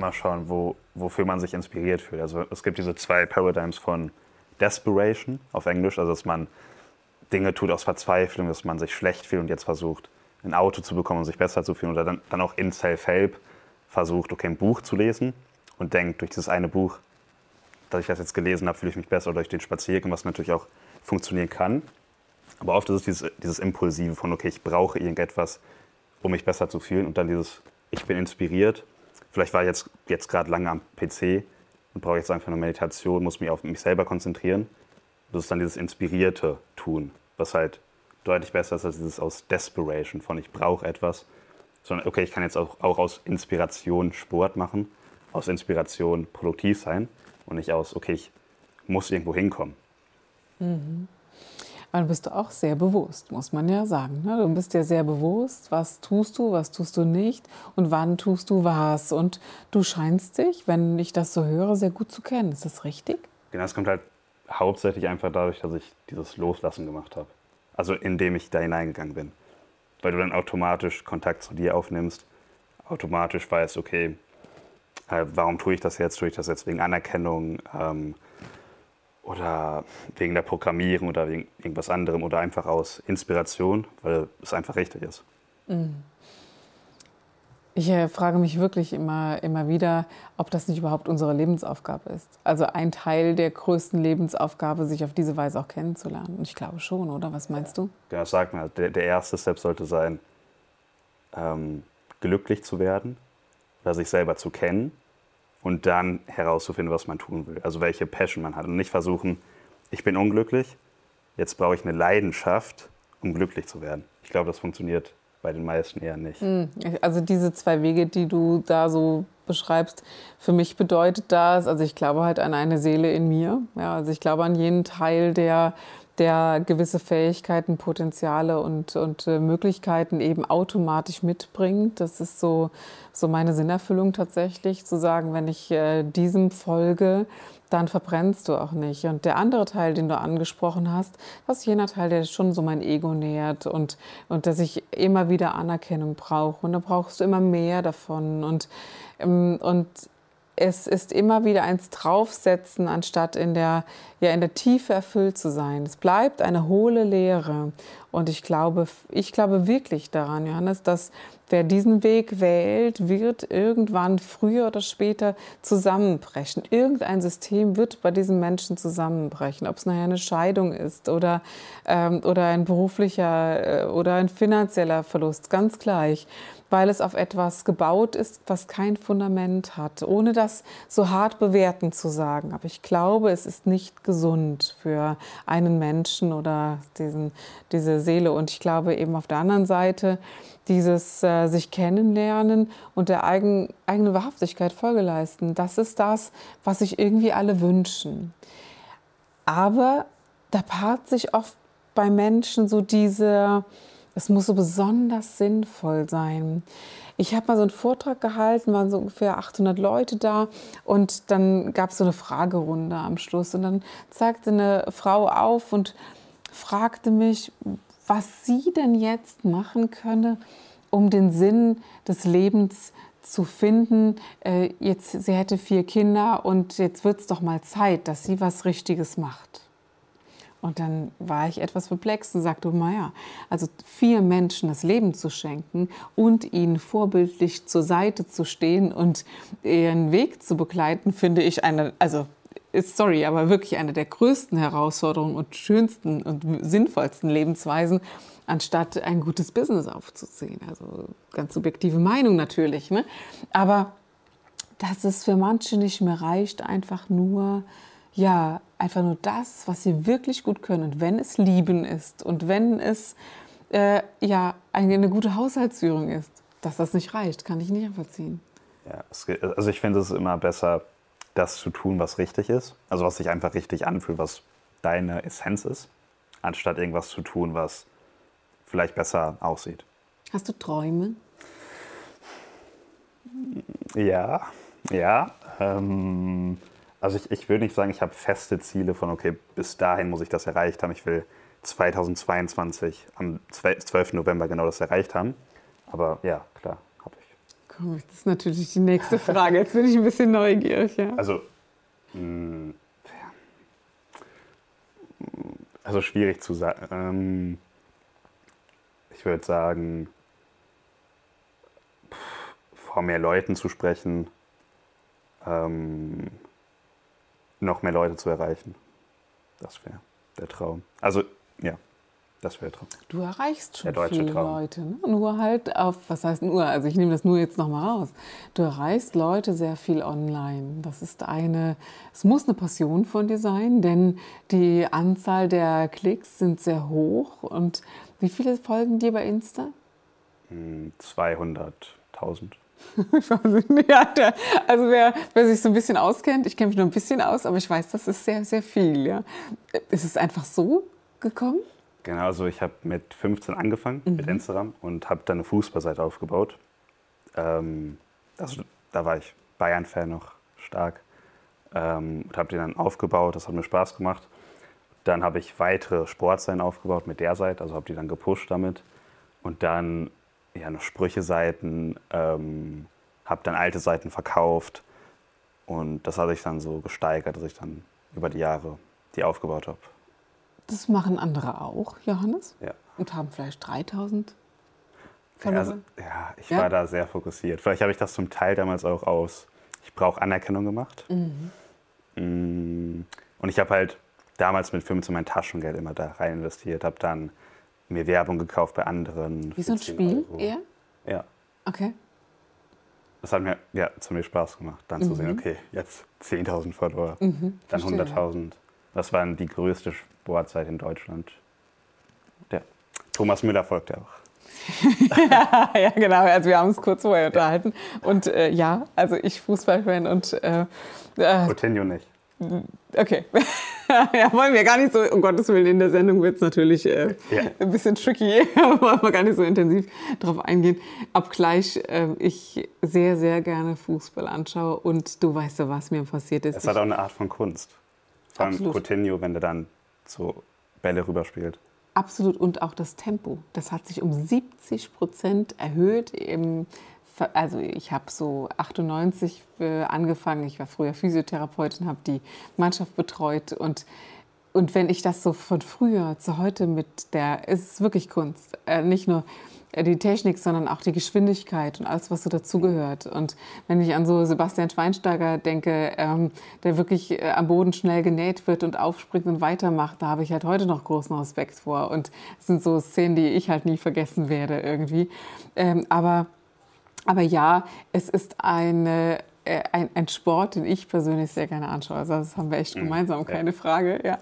Immer schauen, wo, wofür man sich inspiriert fühlt. Also es gibt diese zwei Paradigms von Desperation auf Englisch, also dass man Dinge tut aus Verzweiflung, dass man sich schlecht fühlt und jetzt versucht, ein Auto zu bekommen und sich besser zu fühlen. Oder dann, dann auch in Self-Help versucht, okay, ein Buch zu lesen und denkt, durch dieses eine Buch, dass ich das jetzt gelesen habe, fühle ich mich besser oder durch den Spaziergang, was natürlich auch funktionieren kann. Aber oft ist es dieses, dieses Impulsive von, okay, ich brauche irgendetwas, um mich besser zu fühlen und dann dieses, ich bin inspiriert vielleicht war ich jetzt, jetzt gerade lange am PC und brauche jetzt einfach eine Meditation, muss mich auf mich selber konzentrieren. Das ist dann dieses inspirierte Tun, was halt deutlich besser ist als dieses aus Desperation von ich brauche etwas, sondern okay, ich kann jetzt auch, auch aus Inspiration Sport machen, aus Inspiration produktiv sein und nicht aus, okay, ich muss irgendwo hinkommen. Mhm. Du bist auch sehr bewusst, muss man ja sagen. Ne? Du bist ja sehr bewusst, was tust du, was tust du nicht und wann tust du was. Und du scheinst dich, wenn ich das so höre, sehr gut zu kennen. Ist das richtig? Genau, es kommt halt hauptsächlich einfach dadurch, dass ich dieses Loslassen gemacht habe. Also indem ich da hineingegangen bin. Weil du dann automatisch Kontakt zu dir aufnimmst, automatisch weißt, okay, äh, warum tue ich das jetzt? Tue ich das jetzt wegen Anerkennung? Ähm, oder wegen der Programmierung oder wegen irgendwas anderem oder einfach aus Inspiration, weil es einfach richtig ist. Mhm. Ich äh, frage mich wirklich immer, immer wieder, ob das nicht überhaupt unsere Lebensaufgabe ist. Also ein Teil der größten Lebensaufgabe, sich auf diese Weise auch kennenzulernen. Und ich glaube schon, oder? Was meinst du? Ja, sag mal, der, der erste Step sollte sein, ähm, glücklich zu werden oder sich selber zu kennen und dann herauszufinden, was man tun will. Also welche Passion man hat. Und nicht versuchen, ich bin unglücklich, jetzt brauche ich eine Leidenschaft, um glücklich zu werden. Ich glaube, das funktioniert bei den meisten eher nicht. Hm, also diese zwei Wege, die du da so beschreibst, für mich bedeutet das, also ich glaube halt an eine Seele in mir. Ja, also ich glaube an jenen Teil, der der gewisse Fähigkeiten, Potenziale und, und äh, Möglichkeiten eben automatisch mitbringt. Das ist so, so meine Sinnerfüllung tatsächlich, zu sagen, wenn ich äh, diesem folge, dann verbrennst du auch nicht. Und der andere Teil, den du angesprochen hast, das ist jener Teil, der schon so mein Ego nährt und, und dass ich immer wieder Anerkennung brauche. Und da brauchst du immer mehr davon. Und, ähm, und es ist immer wieder eins draufsetzen, anstatt in der, ja, in der Tiefe erfüllt zu sein. Es bleibt eine hohle Leere. Und ich glaube, ich glaube wirklich daran, Johannes, dass wer diesen Weg wählt, wird irgendwann früher oder später zusammenbrechen. Irgendein System wird bei diesen Menschen zusammenbrechen. Ob es nachher eine Scheidung ist oder, ähm, oder ein beruflicher äh, oder ein finanzieller Verlust, ganz gleich weil es auf etwas gebaut ist, was kein Fundament hat, ohne das so hart bewerten zu sagen. Aber ich glaube, es ist nicht gesund für einen Menschen oder diesen, diese Seele. Und ich glaube eben auf der anderen Seite, dieses äh, sich kennenlernen und der eigen, eigene Wahrhaftigkeit Folge leisten, das ist das, was sich irgendwie alle wünschen. Aber da paart sich oft bei Menschen so diese, es muss so besonders sinnvoll sein. Ich habe mal so einen Vortrag gehalten, waren so ungefähr 800 Leute da und dann gab es so eine Fragerunde am Schluss und dann zeigte eine Frau auf und fragte mich, was sie denn jetzt machen könne, um den Sinn des Lebens zu finden. Äh, jetzt, sie hätte vier Kinder und jetzt wird es doch mal Zeit, dass sie was Richtiges macht. Und dann war ich etwas perplex und sagte, naja, also vier Menschen das Leben zu schenken und ihnen vorbildlich zur Seite zu stehen und ihren Weg zu begleiten, finde ich eine, also sorry, aber wirklich eine der größten Herausforderungen und schönsten und sinnvollsten Lebensweisen, anstatt ein gutes Business aufzuziehen. Also ganz subjektive Meinung natürlich. Ne? Aber dass es für manche nicht mehr reicht, einfach nur ja, einfach nur das, was sie wirklich gut können. Und wenn es Lieben ist und wenn es äh, ja, eine, gute Haushaltsführung ist, dass das nicht reicht, kann ich nicht nachvollziehen. Ja, also ich finde es immer besser, das zu tun, was richtig ist. Also was sich einfach richtig anfühlt, was deine Essenz ist, anstatt irgendwas zu tun, was vielleicht besser aussieht. Hast du Träume? Ja, ja. Ähm, also ich, ich würde nicht sagen, ich habe feste Ziele von, okay, bis dahin muss ich das erreicht haben. Ich will 2022 am 12. November genau das erreicht haben. Aber ja, klar, das ist natürlich die nächste Frage. Jetzt bin ich ein bisschen neugierig. Ja. Also, mh, mm, also schwierig zu sagen. Ähm, ich würde sagen, vor mehr Leuten zu sprechen, ähm, noch mehr Leute zu erreichen. Das wäre der Traum. Also, ja, das wäre Traum. Du erreichst schon viele Traum. Leute, ne? nur halt auf, was heißt nur, also ich nehme das nur jetzt nochmal raus. Du erreichst Leute sehr viel online. Das ist eine, es muss eine Passion von dir sein, denn die Anzahl der Klicks sind sehr hoch. Und wie viele folgen dir bei Insta? 200.000. Hm, ja, der, also wer, wer, sich so ein bisschen auskennt, ich kenne mich nur ein bisschen aus, aber ich weiß, das ist sehr, sehr viel. Ja. Ist es einfach so gekommen? Genau, also ich habe mit 15 angefangen mhm. mit Instagram und habe dann eine Fußballseite aufgebaut. Ähm, also, da war ich Bayern-Fan noch stark ähm, und habe die dann aufgebaut. Das hat mir Spaß gemacht. Dann habe ich weitere Sportseiten aufgebaut mit der Seite, also habe die dann gepusht damit. Und dann ja, noch Sprüche-Seiten, ähm, habe dann alte Seiten verkauft und das hat sich dann so gesteigert, dass ich dann über die Jahre die aufgebaut habe. Das machen andere auch, Johannes? Ja. Und haben vielleicht 3000 ja, also, ja, ich ja? war da sehr fokussiert. Vielleicht habe ich das zum Teil damals auch aus, ich brauche Anerkennung gemacht. Mhm. Mm, und ich habe halt damals mit 15 mein Taschengeld immer da rein investiert, habe dann mir Werbung gekauft bei anderen. Wie so ein Spiel Euro. eher? Ja. Okay. Das hat mir ja, ziemlich Spaß gemacht, dann mhm. zu sehen, okay, jetzt 10.000 Follower, mhm, dann 100.000. Das war die größte Sportzeit in Deutschland. Der Thomas Müller folgt ja auch. ja, genau. Also wir haben uns kurz vorher unterhalten. Und äh, ja, also ich Fußballfan und äh, äh Coutinho nicht. Okay. ja, wollen wir gar nicht so, um Gottes Willen, in der Sendung wird es natürlich äh, ja. ein bisschen tricky, wollen wir gar nicht so intensiv darauf eingehen. Obgleich äh, ich sehr, sehr gerne Fußball anschaue und du weißt ja, was mir passiert ist. Es hat auch eine Art von Kunst. Vor allem Absolut. Coutinho, wenn der dann so Bälle rüberspielt. Absolut und auch das Tempo. Das hat sich um 70 Prozent erhöht im also ich habe so 98 äh, angefangen. Ich war früher Physiotherapeutin, habe die Mannschaft betreut und und wenn ich das so von früher zu heute mit der, es ist wirklich Kunst, äh, nicht nur die Technik, sondern auch die Geschwindigkeit und alles, was so dazugehört. Und wenn ich an so Sebastian Schweinsteiger denke, ähm, der wirklich äh, am Boden schnell genäht wird und aufspringt und weitermacht, da habe ich halt heute noch großen Respekt vor. Und es sind so Szenen, die ich halt nie vergessen werde irgendwie. Ähm, aber aber ja, es ist eine, ein, ein, Sport, den ich persönlich sehr gerne anschaue. Also das haben wir echt mhm. gemeinsam, keine Frage. Ja.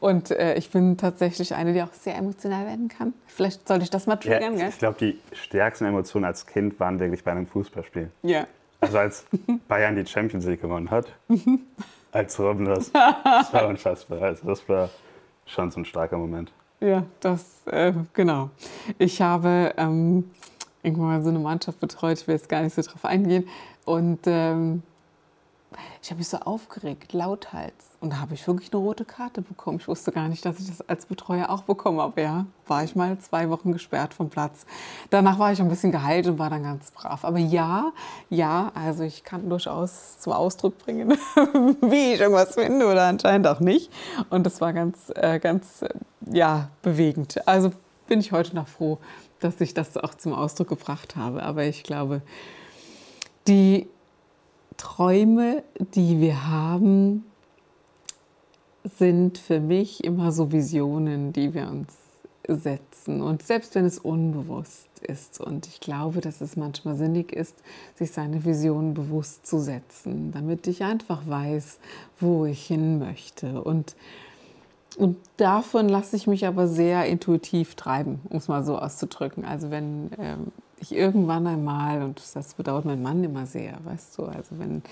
Und äh, ich bin tatsächlich eine, die auch sehr emotional werden kann. Vielleicht sollte ich das mal triggern. Ja, ich glaube, die stärksten Emotionen als Kind waren wirklich bei einem Fußballspiel. Ja. Also als Bayern die Champions League gewonnen hat, als Robben das, das war unfassbar. Also das war schon so ein starker Moment. Ja, das, äh, genau. Ich habe ähm, irgendwann mal so eine Mannschaft betreut, ich will jetzt gar nicht so drauf eingehen. Und ähm, ich habe mich so aufgeregt, lauthals. Und da habe ich wirklich eine rote Karte bekommen. Ich wusste gar nicht, dass ich das als Betreuer auch bekomme. Aber ja, war ich mal zwei Wochen gesperrt vom Platz. Danach war ich ein bisschen geheilt und war dann ganz brav. Aber ja, ja, also ich kann durchaus zum Ausdruck bringen, wie ich irgendwas finde oder anscheinend auch nicht. Und das war ganz, äh, ganz, äh, ja, bewegend. Also bin ich heute noch froh, dass ich das auch zum Ausdruck gebracht habe. Aber ich glaube, die Träume, die wir haben, sind für mich immer so Visionen, die wir uns setzen. Und selbst wenn es unbewusst ist. Und ich glaube, dass es manchmal sinnig ist, sich seine Visionen bewusst zu setzen, damit ich einfach weiß, wo ich hin möchte. Und und davon lasse ich mich aber sehr intuitiv treiben, um es mal so auszudrücken. Also wenn ähm, ich irgendwann einmal, und das bedauert mein Mann immer sehr, weißt du, also wenn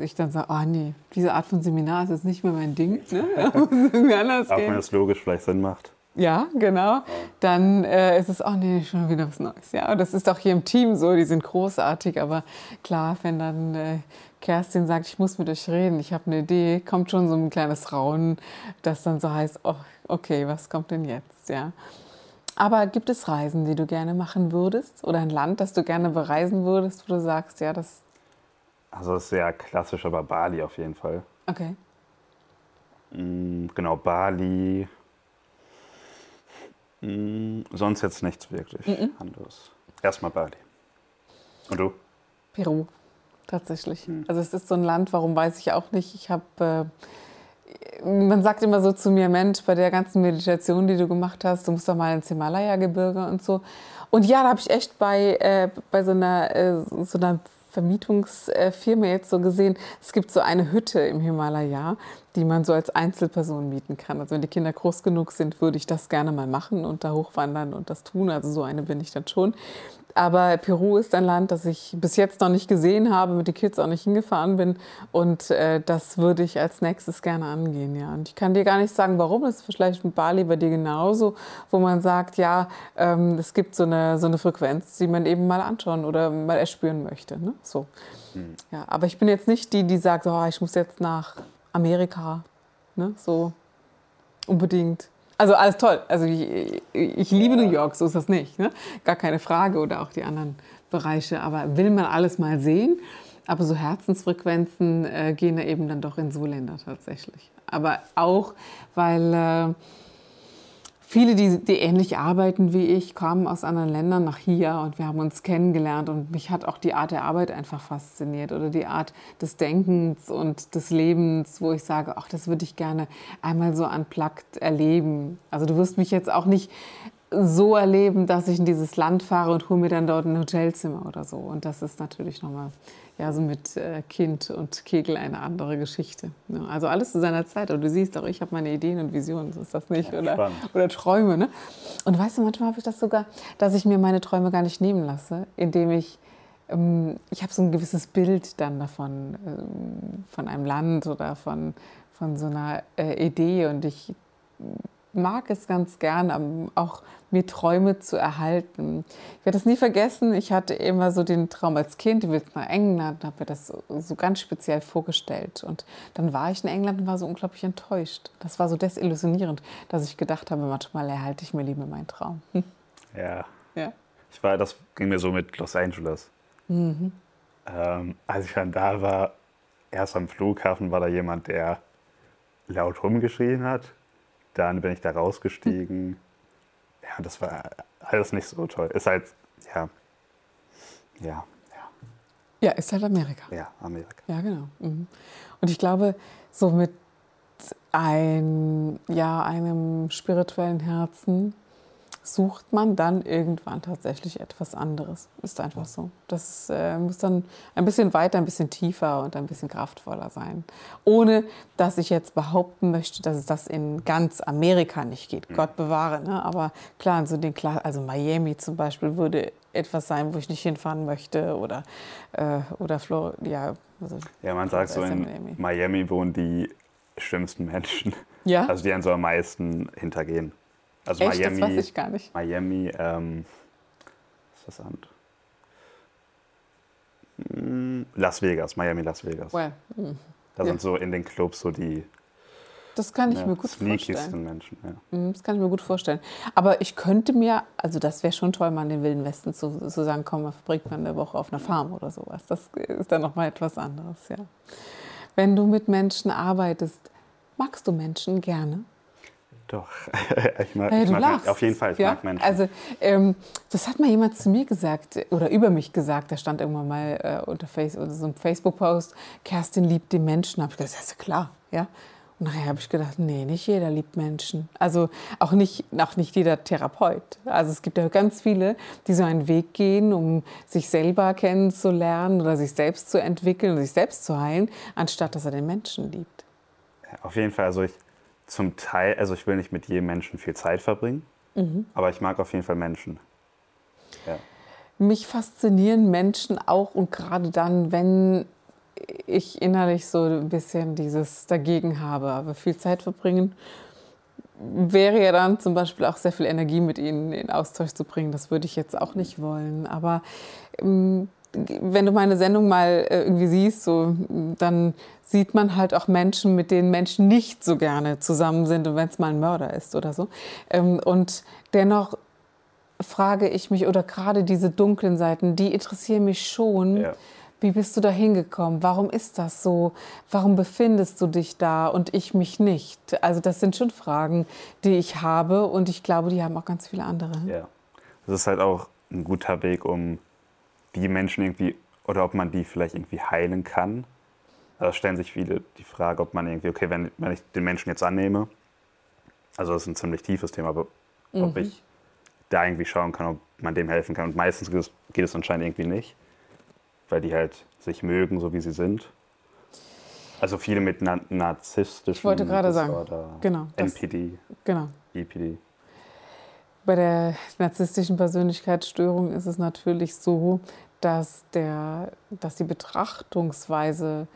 ich dann sage, oh nee, diese Art von Seminar ist jetzt nicht mehr mein Ding, ne? anders Auch wenn es logisch vielleicht Sinn macht. Ja, genau. Dann äh, ist es oh nee, schon wieder was Neues. Ja, und das ist auch hier im Team so, die sind großartig, aber klar, wenn dann äh, Kerstin sagt, ich muss mit euch reden, ich habe eine Idee, kommt schon so ein kleines Raunen, das dann so heißt, oh, okay, was kommt denn jetzt? Ja. Aber gibt es Reisen, die du gerne machen würdest oder ein Land, das du gerne bereisen würdest, wo du sagst, ja, das. Also das ist sehr klassisch, aber Bali auf jeden Fall. Okay. Mm, genau, Bali. Mm, sonst jetzt nichts wirklich mhm. anderes. Erstmal Bali. Und du? Peru tatsächlich. Hm. Also es ist so ein Land, warum weiß ich auch nicht. Ich habe, äh, man sagt immer so zu mir, Mensch, bei der ganzen Meditation, die du gemacht hast, du musst doch mal ins Himalaya-Gebirge und so. Und ja, da habe ich echt bei, äh, bei so einer, äh, so einer Vermietungsfirma jetzt so gesehen, es gibt so eine Hütte im Himalaya, die man so als Einzelperson mieten kann. Also wenn die Kinder groß genug sind, würde ich das gerne mal machen und da hochwandern und das tun. Also so eine bin ich dann schon. Aber Peru ist ein Land, das ich bis jetzt noch nicht gesehen habe, mit den Kids auch nicht hingefahren bin. Und äh, das würde ich als nächstes gerne angehen. Ja. Und ich kann dir gar nicht sagen, warum. Das ist vielleicht mit Bali bei dir genauso, wo man sagt, ja, ähm, es gibt so eine, so eine Frequenz, die man eben mal anschauen oder mal erspüren möchte. Ne? So. Mhm. Ja, aber ich bin jetzt nicht die, die sagt, oh, ich muss jetzt nach Amerika. Ne? So unbedingt. Also alles toll. Also ich, ich liebe New York, so ist das nicht. Ne? Gar keine Frage oder auch die anderen Bereiche. Aber will man alles mal sehen? Aber so Herzensfrequenzen äh, gehen da eben dann doch in so Länder tatsächlich. Aber auch, weil äh, viele, die, die ähnlich arbeiten wie ich, kamen aus anderen Ländern nach hier und wir haben uns kennengelernt und mich hat auch die Art der Arbeit einfach fasziniert oder die Art des Denkens und des Lebens, wo ich sage, ach, das würde ich gerne einmal so unplugged erleben. Also du wirst mich jetzt auch nicht so erleben, dass ich in dieses Land fahre und hole mir dann dort ein Hotelzimmer oder so. Und das ist natürlich nochmal ja, so mit äh, Kind und Kegel eine andere Geschichte. Ne? Also alles zu seiner Zeit. Und du siehst auch, ich habe meine Ideen und Visionen, so ist das nicht. Ja, oder, oder Träume. Ne? Und weißt du, manchmal habe ich das sogar, dass ich mir meine Träume gar nicht nehmen lasse, indem ich, ähm, ich habe so ein gewisses Bild dann davon, ähm, von einem Land oder von, von so einer äh, Idee. Und ich mag es ganz gern, auch mir Träume zu erhalten. Ich werde das nie vergessen. Ich hatte immer so den Traum als Kind, ich will nach England, habe mir das so, so, ganz speziell vorgestellt. Und dann war ich in England und war so unglaublich enttäuscht. Das war so desillusionierend, dass ich gedacht habe, manchmal erhalte ich mir lieber meinen Traum. Ja. ja. Ich war, das ging mir so mit Los Angeles. Mhm. Ähm, als ich dann da war, erst am Flughafen war da jemand, der laut rumgeschrien hat dann bin ich da rausgestiegen. Ja, das war alles nicht so toll. Ist halt, ja, ja, ja. Ja, ist halt Amerika. Ja, Amerika. Ja, genau. Mhm. Und ich glaube, so mit ein, ja, einem spirituellen Herzen sucht man dann irgendwann tatsächlich etwas anderes. Ist einfach so. Das äh, muss dann ein bisschen weiter, ein bisschen tiefer und ein bisschen kraftvoller sein. Ohne dass ich jetzt behaupten möchte, dass es das in ganz Amerika nicht geht. Mhm. Gott bewahre. Ne? Aber klar, so den, also Miami zum Beispiel würde etwas sein, wo ich nicht hinfahren möchte. Oder, äh, oder Florida. Ja, also ja, man sagt so, in Miami. Miami wohnen die schlimmsten Menschen. Ja? Also die einen so am meisten hintergehen. Also Echt? Miami, das weiß ich gar nicht. Miami, ähm, was ist das Land? Hm, Las Vegas, Miami, Las Vegas. Well, mm, da ja. sind so in den Clubs so die das kann ich ja, mir gut vorstellen. Menschen, ja. Mhm, das kann ich mir gut vorstellen. Aber ich könnte mir, also das wäre schon toll, mal in den Wilden Westen zu, zu sagen, komm, man verbringt man eine Woche auf einer Farm oder sowas. Das ist dann nochmal etwas anderes, ja. Wenn du mit Menschen arbeitest, magst du Menschen gerne? Doch, ich mag, ja, ich mag auf jeden Fall, ich ja? mag Menschen. Also ähm, das hat mal jemand zu mir gesagt oder über mich gesagt, da stand irgendwann mal äh, unter Face, oder so einem Facebook-Post, Kerstin liebt die Menschen. habe ich gesagt, das ist klar, ja. Und nachher habe ich gedacht, nee, nicht jeder liebt Menschen. Also auch nicht, auch nicht jeder Therapeut. Also es gibt ja ganz viele, die so einen Weg gehen, um sich selber kennenzulernen oder sich selbst zu entwickeln und sich selbst zu heilen, anstatt dass er den Menschen liebt. Ja, auf jeden Fall, also ich zum Teil, also ich will nicht mit jedem Menschen viel Zeit verbringen, mhm. aber ich mag auf jeden Fall Menschen. Ja. mich faszinieren Menschen auch und gerade dann, wenn ich innerlich so ein bisschen dieses dagegen habe. Aber viel Zeit verbringen wäre ja dann zum Beispiel auch sehr viel Energie mit ihnen in Austausch zu bringen. Das würde ich jetzt auch nicht wollen. Aber ähm, wenn du meine Sendung mal äh, irgendwie siehst, so, dann sieht man halt auch Menschen, mit denen Menschen nicht so gerne zusammen sind und wenn es mal ein Mörder ist oder so. Ähm, und dennoch frage ich mich, oder gerade diese dunklen Seiten, die interessieren mich schon. Ja. Wie bist du da hingekommen? Warum ist das so? Warum befindest du dich da und ich mich nicht? Also das sind schon Fragen, die ich habe und ich glaube, die haben auch ganz viele andere. Ja, das ist halt auch ein guter Weg, um die Menschen irgendwie, oder ob man die vielleicht irgendwie heilen kann. Da stellen sich viele die Frage, ob man irgendwie, okay, wenn, wenn ich den Menschen jetzt annehme, also das ist ein ziemlich tiefes Thema, aber mhm. ob ich da irgendwie schauen kann, ob man dem helfen kann. Und meistens geht es, geht es anscheinend irgendwie nicht, weil die halt sich mögen, so wie sie sind. Also viele mit na narzisstischen Ich wollte gerade sagen, genau, NPD, genau. EPD. Bei der narzisstischen Persönlichkeitsstörung ist es natürlich so, dass, der, dass die Betrachtungsweise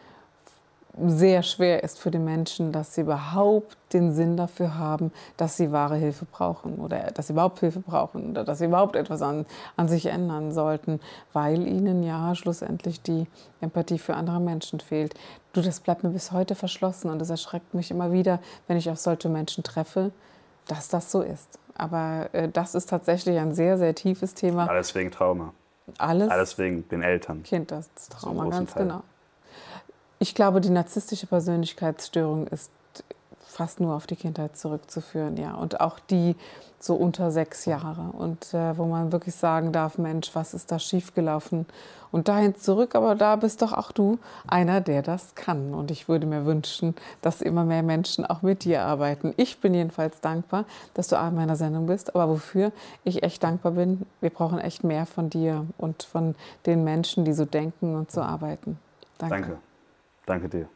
sehr schwer ist für die Menschen, dass sie überhaupt den Sinn dafür haben, dass sie wahre Hilfe brauchen oder dass sie überhaupt Hilfe brauchen oder dass sie überhaupt etwas an, an sich ändern sollten, weil ihnen ja schlussendlich die Empathie für andere Menschen fehlt. Du, das bleibt mir bis heute verschlossen und es erschreckt mich immer wieder, wenn ich auf solche Menschen treffe, dass das so ist. Aber äh, das ist tatsächlich ein sehr, sehr tiefes Thema. Alles wegen Trauma. Alles? Alles wegen den Eltern. Kind, das Trauma, ganz Teil. genau. Ich glaube, die narzisstische Persönlichkeitsstörung ist fast nur auf die Kindheit zurückzuführen, ja. Und auch die so unter sechs Jahre. Und äh, wo man wirklich sagen darf, Mensch, was ist da schiefgelaufen? Und dahin zurück, aber da bist doch auch du einer, der das kann. Und ich würde mir wünschen, dass immer mehr Menschen auch mit dir arbeiten. Ich bin jedenfalls dankbar, dass du in meiner Sendung bist. Aber wofür ich echt dankbar bin, wir brauchen echt mehr von dir und von den Menschen, die so denken und so arbeiten. Danke. Danke. Danke dir.